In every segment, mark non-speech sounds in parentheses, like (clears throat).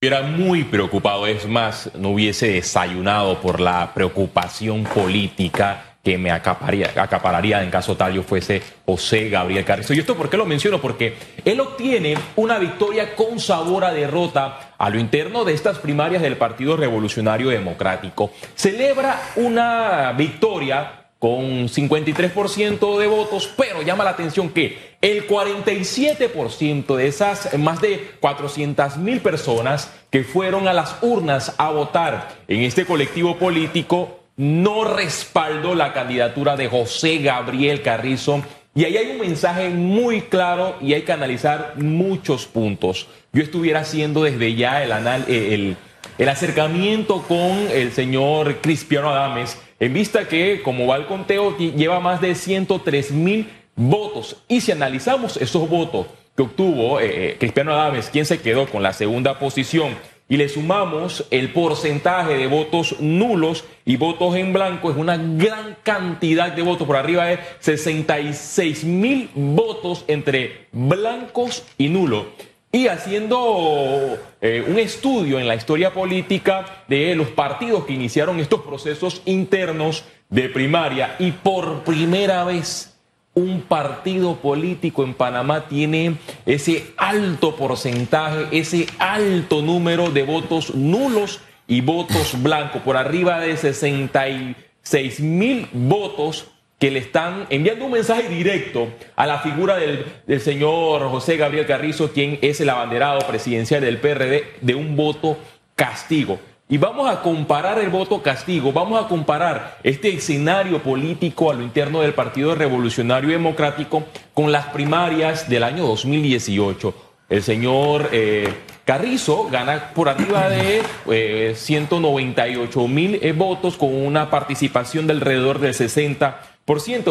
Era muy preocupado, es más, no hubiese desayunado por la preocupación política que me acapararía en caso tal yo fuese José Gabriel Carrizo. ¿Y esto por qué lo menciono? Porque él obtiene una victoria con sabor a derrota a lo interno de estas primarias del Partido Revolucionario Democrático. Celebra una victoria con 53% de votos, pero llama la atención que el 47% de esas más de 400 mil personas que fueron a las urnas a votar en este colectivo político no respaldó la candidatura de José Gabriel Carrizo. Y ahí hay un mensaje muy claro y hay que analizar muchos puntos. Yo estuviera haciendo desde ya el, el, el acercamiento con el señor Cristiano Adames en vista que, como va el conteo, lleva más de 103 mil votos. Y si analizamos esos votos que obtuvo eh, eh, Cristiano Adames, quien se quedó con la segunda posición, y le sumamos el porcentaje de votos nulos y votos en blanco, es una gran cantidad de votos, por arriba de 66 mil votos entre blancos y nulos y haciendo eh, un estudio en la historia política de los partidos que iniciaron estos procesos internos de primaria. Y por primera vez un partido político en Panamá tiene ese alto porcentaje, ese alto número de votos nulos y votos blancos, por arriba de 66 mil votos que le están enviando un mensaje directo a la figura del, señor José Gabriel Carrizo, quien es el abanderado presidencial del PRD, de un voto castigo. Y vamos a comparar el voto castigo, vamos a comparar este escenario político a lo interno del Partido Revolucionario Democrático con las primarias del año 2018. El señor eh, Carrizo gana por arriba de 198 eh, mil eh, votos con una participación de alrededor del 60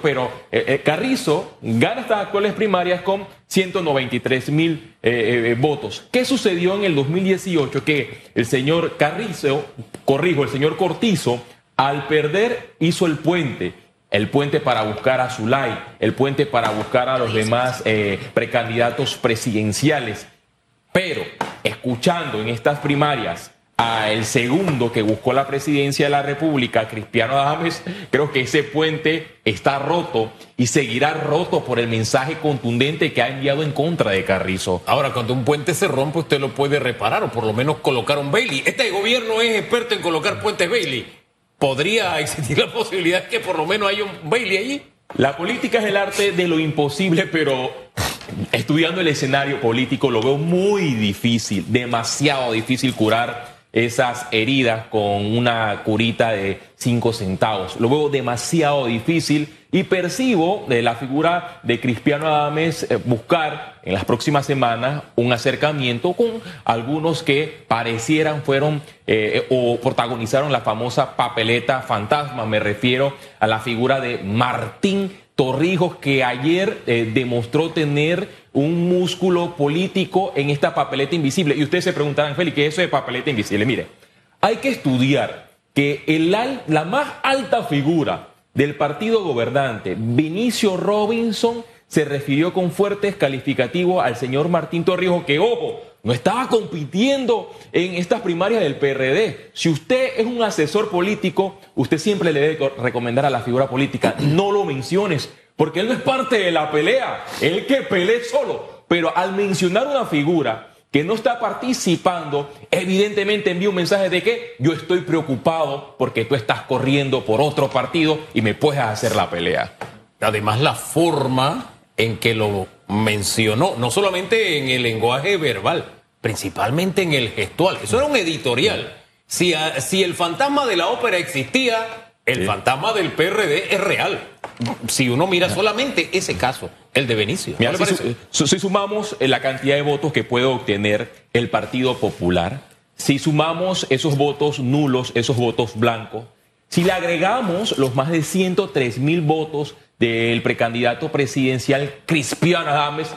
pero eh, eh, Carrizo gana estas actuales primarias con 193 mil eh, votos. ¿Qué sucedió en el 2018? Que el señor Carrizo, corrijo, el señor Cortizo, al perder hizo el puente. El puente para buscar a Zulay, el puente para buscar a los demás precandidatos presidenciales. Pero escuchando en estas primarias el segundo que buscó la presidencia de la República, Cristiano Adames, creo que ese puente está roto y seguirá roto por el mensaje contundente que ha enviado en contra de Carrizo. Ahora, cuando un puente se rompe, usted lo puede reparar o por lo menos colocar un Bailey. Este gobierno es experto en colocar puentes Bailey. ¿Podría existir la posibilidad que por lo menos haya un Bailey allí? La política es el arte de lo imposible, pero estudiando el escenario político lo veo muy difícil, demasiado difícil curar esas heridas con una curita de cinco centavos. Lo veo demasiado difícil y percibo de la figura de Cristiano Adames eh, buscar en las próximas semanas un acercamiento con algunos que parecieran fueron eh, o protagonizaron la famosa papeleta fantasma. Me refiero a la figura de Martín Torrijos, que ayer eh, demostró tener un músculo político en esta papeleta invisible. Y ustedes se preguntarán, Félix, ¿qué es eso de papeleta invisible? Mire, hay que estudiar que el, la más alta figura del partido gobernante, Vinicio Robinson, se refirió con fuertes calificativos al señor Martín Torrijos, que, ojo, no estaba compitiendo en estas primarias del PRD. Si usted es un asesor político, usted siempre le debe recomendar a la figura política, no lo menciones, porque él no es parte de la pelea, él que pelee solo. Pero al mencionar una figura que no está participando, evidentemente envía un mensaje de que yo estoy preocupado porque tú estás corriendo por otro partido y me puedes hacer la pelea. Además, la forma en que lo mencionó, no solamente en el lenguaje verbal, principalmente en el gestual. Eso era un editorial. Si, si el fantasma de la ópera existía, el fantasma del PRD es real. Si uno mira solamente ese caso, el de Benicio. si, si, sumamos la cantidad de votos que puede obtener el Partido Popular, si sumamos esos votos nulos, esos votos blancos, si le agregamos los más de 103 mil votos del precandidato presidencial Cristiano Adames,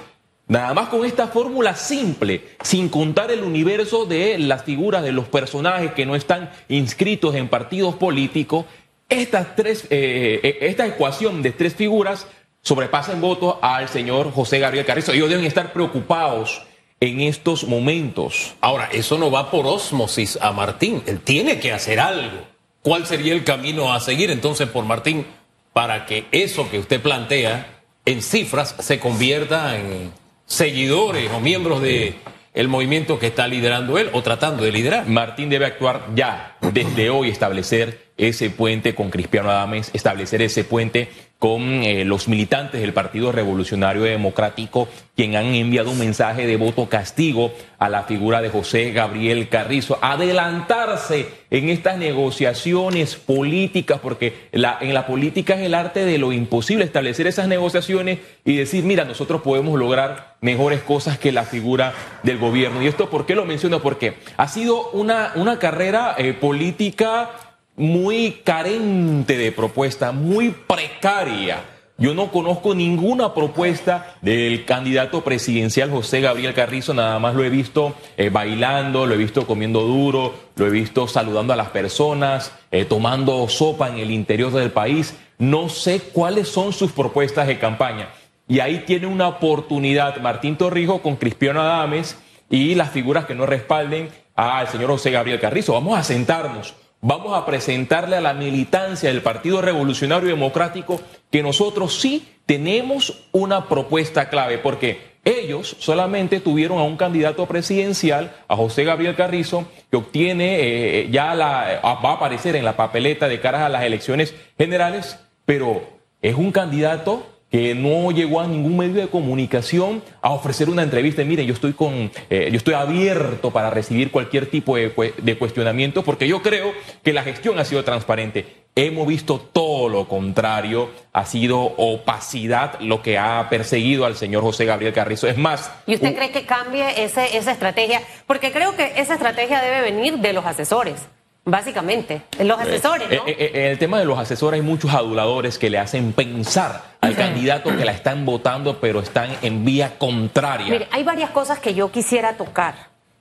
nada más con esta fórmula simple, sin contar el universo de las figuras de los personajes que no están inscritos en partidos políticos, estas tres, eh, eh, esta ecuación de tres figuras sobrepasa en votos al señor José Gabriel Carrizo. Ellos deben estar preocupados en estos momentos. Ahora, eso no va por osmosis a Martín. Él tiene que hacer algo. ¿Cuál sería el camino a seguir entonces por Martín para que eso que usted plantea en cifras se convierta en seguidores o miembros de el movimiento que está liderando él o tratando de liderar? Martín debe actuar ya, desde hoy, establecer ese puente con Cristiano Adames, establecer ese puente con eh, los militantes del Partido Revolucionario Democrático, quien han enviado un mensaje de voto castigo a la figura de José Gabriel Carrizo. Adelantarse en estas negociaciones políticas, porque en la política es el arte de lo imposible, establecer esas negociaciones y decir, mira, nosotros podemos lograr mejores cosas que la figura del gobierno. ¿Y esto por qué lo menciono? Porque ha sido una, una carrera eh, política muy carente de propuesta, muy precaria. Yo no conozco ninguna propuesta del candidato presidencial José Gabriel Carrizo, nada más lo he visto eh, bailando, lo he visto comiendo duro, lo he visto saludando a las personas, eh, tomando sopa en el interior del país. No sé cuáles son sus propuestas de campaña. Y ahí tiene una oportunidad Martín Torrijos con Cristiano Adames y las figuras que no respalden al señor José Gabriel Carrizo. Vamos a sentarnos vamos a presentarle a la militancia del Partido Revolucionario Democrático que nosotros sí tenemos una propuesta clave, porque ellos solamente tuvieron a un candidato presidencial, a José Gabriel Carrizo, que obtiene, eh, ya la, va a aparecer en la papeleta de caras a las elecciones generales, pero es un candidato que no llegó a ningún medio de comunicación a ofrecer una entrevista. Miren, yo estoy con, eh, yo estoy abierto para recibir cualquier tipo de, de, cuestionamiento, porque yo creo que la gestión ha sido transparente. Hemos visto todo lo contrario, ha sido opacidad lo que ha perseguido al señor José Gabriel Carrizo. Es más. ¿Y usted cree que cambie ese, esa estrategia? Porque creo que esa estrategia debe venir de los asesores. Básicamente, los eh, asesores, ¿no? En eh, eh, el tema de los asesores hay muchos aduladores que le hacen pensar al candidato que la están votando, pero están en vía contraria. Mire, hay varias cosas que yo quisiera tocar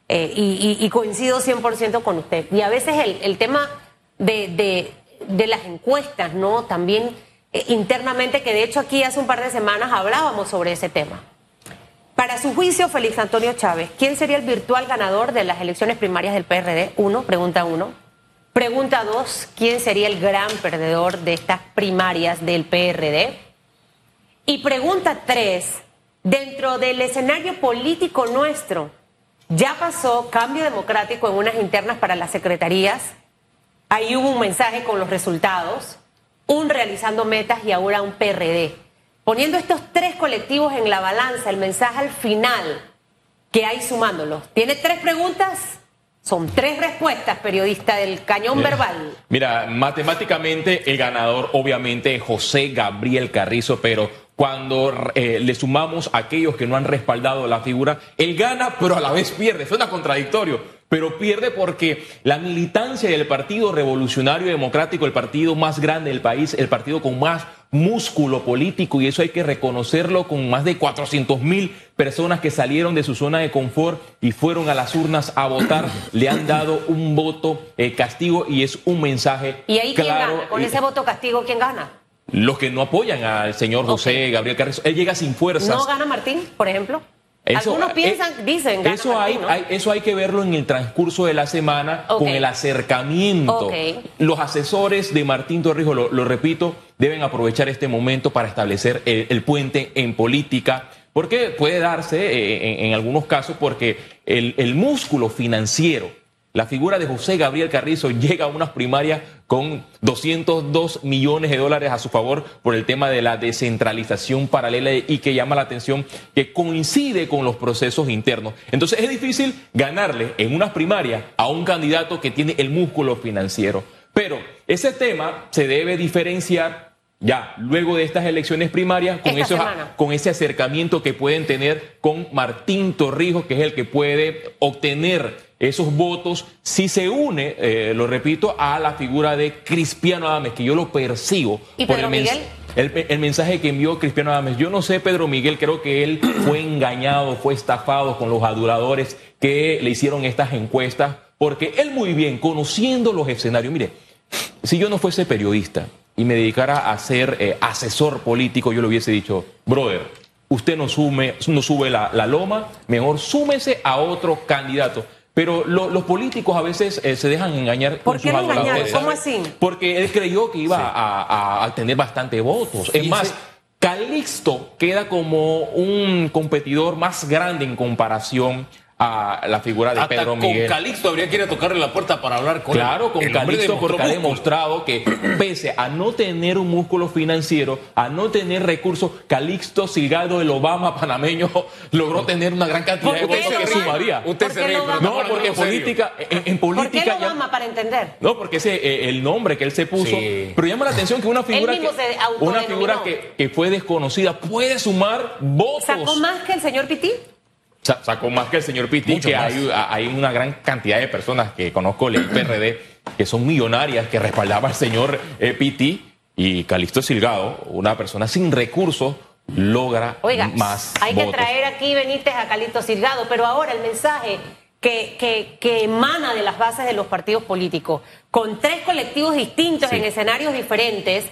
y, coincido 100% con usted. Y a veces el, tema de, de, las encuestas, ¿no? También internamente, que de hecho aquí hace un par de semanas hablábamos sobre ese tema. Para su juicio, Félix Antonio Chávez, ¿quién sería el virtual ganador de las elecciones primarias del PRD? Uno, pregunta uno. Pregunta dos, ¿quién sería el gran perdedor de estas primarias del PRD? Y pregunta tres, dentro del escenario político nuestro, ya pasó cambio democrático en unas internas para las secretarías, ahí hubo un mensaje con los resultados, un realizando metas y ahora un PRD. Poniendo estos tres colectivos en la balanza, el mensaje al final que hay sumándolos. ¿Tiene tres preguntas? Son tres respuestas, periodista del cañón verbal. Mira, matemáticamente el ganador obviamente es José Gabriel Carrizo, pero cuando eh, le sumamos a aquellos que no han respaldado la figura, él gana, pero a la vez pierde. Suena contradictorio, pero pierde porque la militancia del Partido Revolucionario Democrático, el partido más grande del país, el partido con más músculo político y eso hay que reconocerlo con más de 400 mil personas que salieron de su zona de confort y fueron a las urnas a votar, (coughs) le han dado un voto eh, castigo y es un mensaje ¿Y ahí claro. quién gana? Con ese voto castigo, ¿quién gana? Los que no apoyan al señor José Gabriel Carrizo. Él llega sin fuerzas. ¿No gana Martín, por ejemplo? Algunos eh, piensan, dicen, eso hay, eso hay que verlo en el transcurso de la semana con el acercamiento. Los asesores de Martín Torrijos, lo, repito, deben aprovechar este momento para establecer el, puente en política, porque puede darse eh, en, algunos casos porque el, el músculo financiero la figura de José Gabriel Carrizo llega a unas primarias con 202 millones de dólares a su favor por el tema de la descentralización paralela y que llama la atención que coincide con los procesos internos. Entonces es difícil ganarle en unas primarias a un candidato que tiene el músculo financiero. Pero ese tema se debe diferenciar ya luego de estas elecciones primarias con, con ese acercamiento que pueden tener con Martín Torrijos, que es el que puede obtener esos votos si se une, eh, lo repito, a la figura de Cristiano Adames, que yo lo percibo por el, Miguel? el, mensaje que envió Cristiano Adames. Yo no sé, Pedro Miguel, creo que él (clears throat) fue engañado, fue estafado con los aduladores que le hicieron estas encuestas, porque él muy bien, conociendo los escenarios, mire, si yo no fuese periodista y me dedicara a ser eh, asesor político, yo le hubiese dicho, brother, usted no, sume, no sube la, la loma, mejor súmese a otro candidato. Pero lo- los políticos a veces eh, se dejan engañar ¿Por con qué sus adoradores. ¿Cómo así? Porque él creyó que iba a, a- a tener bastante votos. Es más, Calixto queda como un competidor más grande en comparación a la figura de Hasta Pedro con Miguel. Calixto habría que ir a tocarle la puerta para hablar con él. Claro, con El Calixto demostró porque ha demostrado que pese a no tener un músculo financiero, a no tener recursos, Calixto Silgado, el Obama panameño, (laughs) logró tener una gran cantidad de ¿Por qué votos que sumaría. Usted ¿Por se ríe, pero? No, porque en política, en, en ¿Por qué política ya- Obama para entender? no, porque ese eh, el nombre que él se puso. Sí. Pero llama la atención que una figura, que, una figura que, que fue desconocida puede sumar votos. ¿Sacó más que el señor Pití? Sa- sacó más que el señor Pitti, Mucho que hay, hay una gran cantidad de personas que conozco del (clears throat) PRD que son millonarias que respaldaba al señor eh, Pitti y Calixto Silgado, una persona sin recursos, logra Oiga, más hay que traer aquí Benítez a Calixto Silgado, pero ahora el mensaje que, que, que emana de las bases de los partidos políticos, con tres colectivos distintos Sí. en escenarios diferentes,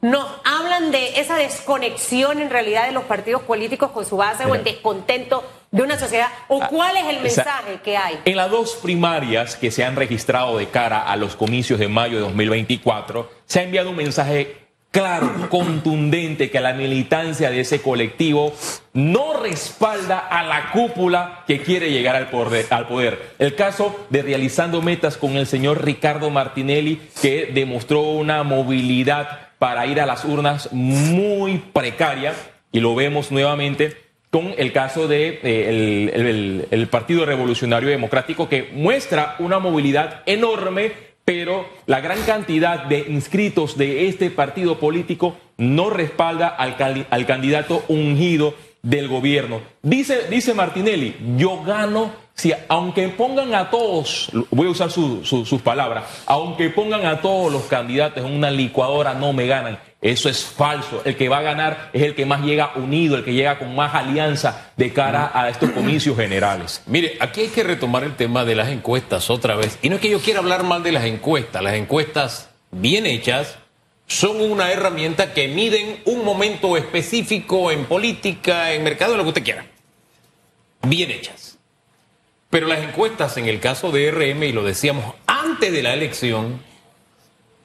nos hablan de esa desconexión en realidad de los partidos políticos con su base o el descontento de una sociedad. ¿O Ah, cuál es el esa- mensaje que hay? En las dos primarias que se han registrado de cara a los comicios de mayo de 2024, se ha enviado un mensaje claro, (coughs) contundente, que la militancia de ese colectivo no respalda a la cúpula que quiere llegar al poder. Al poder. El caso de realizando metas con el señor Ricardo Martinelli, que demostró una movilidad para ir a las urnas muy precaria, y lo vemos nuevamente con el caso de eh, Partido Revolucionario Democrático que muestra una movilidad enorme, pero la gran cantidad de inscritos de este partido político no respalda al, al candidato ungido del gobierno. Dice, dice Martinelli, yo gano si aunque pongan a todos, voy a usar su- sus palabras, aunque pongan a todos los candidatos en una licuadora no me ganan. Eso es falso. El que va a ganar es el que más llega unido, el que llega con más alianza de cara a estos comicios generales. Mire, aquí hay que retomar el tema de las encuestas otra vez. Y no es que yo quiera hablar mal de las encuestas. Las encuestas bien hechas son una herramienta que miden un momento específico en política, en mercado, en lo que usted quiera. Bien hechas. Pero las encuestas, en el caso de RM, y lo decíamos antes de la elección,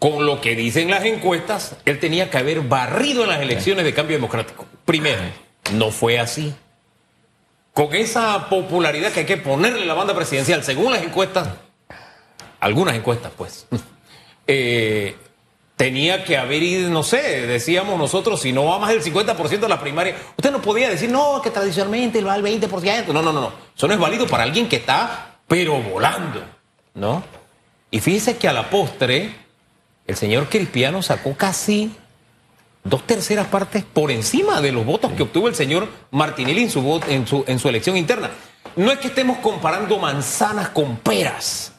con lo que dicen las encuestas, él tenía que haber barrido en las elecciones de cambio democrático. Primero, no fue así con esa popularidad que hay que ponerle la banda presidencial, según las encuestas, algunas encuestas, pues, (laughs) eh, tenía que haber ido, no sé, decíamos nosotros, si no va más del 50% de la primaria, usted no podía decir, no, que tradicionalmente va al 20%. No, no, no, no. Eso no es válido para alguien que está, pero volando, ¿no? Y fíjese que a la postre, el señor Cristiano sacó casi dos terceras partes por encima de los votos que obtuvo el señor Martinelli en su, en su, en su elección interna. No es que estemos comparando manzanas con peras,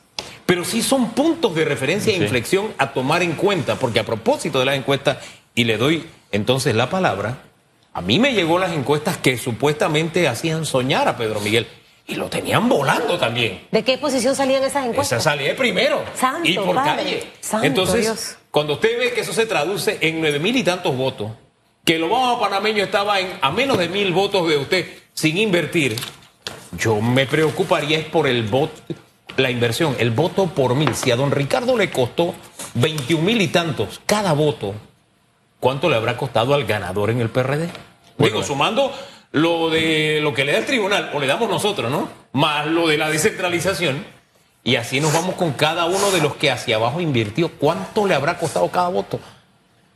pero sí son puntos de referencia e Sí. inflexión a tomar en cuenta, porque a propósito de las encuestas, y le doy entonces la palabra, a mí me llegó las encuestas que supuestamente hacían soñar a Pedro Miguel, y lo tenían volando también. ¿De qué posición salían esas Esa encuestas? salí de primero. Santo y por Padre, calle. santo Entonces, Dios. cuando usted ve que eso se traduce en nueve mil y tantos votos, que el Obama panameño estaba en, a menos de mil votos de usted sin invertir, yo me preocuparía es por el voto, la inversión, el voto por mil. Si a don Ricardo le costó 21 mil y tantos cada voto, ¿cuánto le habrá costado al ganador en el PRD? Bueno. Digo, sumando lo de lo que le da el tribunal, o le damos nosotros, ¿no? Más lo de la descentralización. Y así nos vamos con cada uno de los que hacia abajo invirtió. ¿Cuánto le habrá costado cada voto?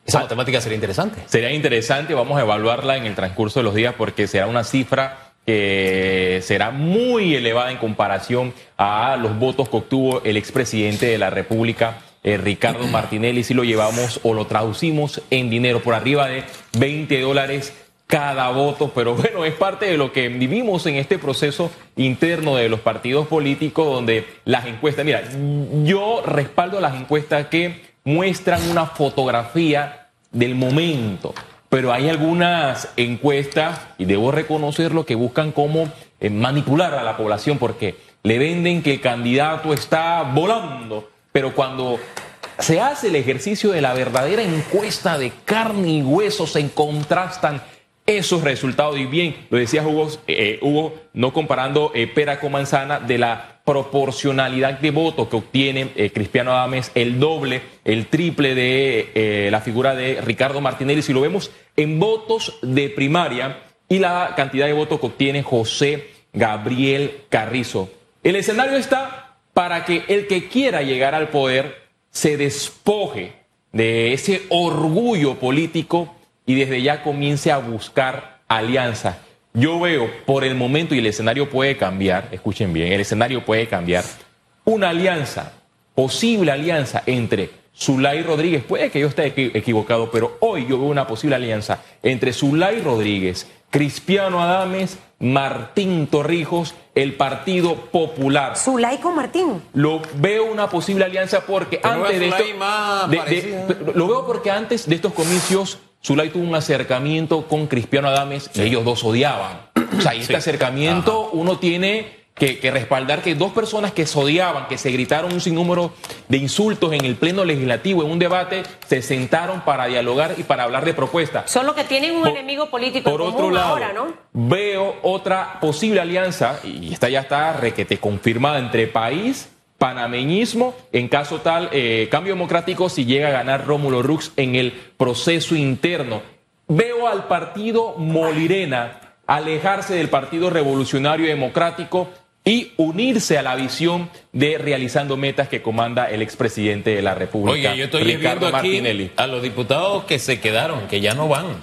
Esa Ah. matemática sería interesante. Sería interesante, vamos a evaluarla en el transcurso de los días porque será una cifra que será muy elevada en comparación a los votos que obtuvo el expresidente de la República, eh, Ricardo (clears throat) Martinelli, si lo llevamos o lo traducimos en dinero por arriba de 20 dólares cada voto, pero bueno, es parte de lo que vivimos en este proceso interno de los partidos políticos donde las encuestas, mira, yo respaldo las encuestas que muestran una fotografía del momento, pero hay algunas encuestas, y debo reconocerlo, que buscan cómo eh, manipular a la población porque le venden que el candidato está volando, pero cuando se hace el ejercicio de la verdadera encuesta de carne y hueso, se contrastan esos resultados. Y bien, lo decía Hugo, eh, Hugo no comparando eh, pera con manzana, de la proporcionalidad de votos que obtiene eh, Cristiano Adames, el doble, el triple de la figura de Ricardo Martinelli. Si lo vemos en votos de primaria y la cantidad de votos que obtiene José Gabriel Carrizo. El escenario está para que el que quiera llegar al poder se despoje de ese orgullo político y desde ya comience a buscar alianzas. Yo veo por el momento, y el escenario puede cambiar, escuchen bien, el escenario puede cambiar, una alianza, posible alianza entre Zulay Rodríguez, puede que yo esté equivocado, pero hoy yo veo una posible alianza entre Zulay Rodríguez, Cristiano Adames, Martín Torrijos, el Partido Popular. Zulay con Martín. Lo veo una posible alianza porque antes de, esto, lo veo porque antes de estos comicios Zulay tuvo un acercamiento con Cristiano Adames y ellos dos odiaban. O sea, y este acercamiento uno tiene que, respaldar que dos personas que se odiaban, que se gritaron un sinnúmero de insultos en el pleno legislativo, en un debate, se sentaron para dialogar y para hablar de propuestas. Solo que tienen un enemigo político por otro lado, ahora, ¿no? Veo otra posible alianza, y esta ya está requete confirmada entre país panameñismo, en caso tal, eh, cambio democrático, si llega a ganar Rómulo Rux en el proceso interno. Veo al partido Molirena alejarse del Partido Revolucionario Democrático y unirse a la visión de realizando metas que comanda el expresidente de la República. Oye, yo estoy Ricardo viendo aquí a los diputados que se quedaron, que ya no van.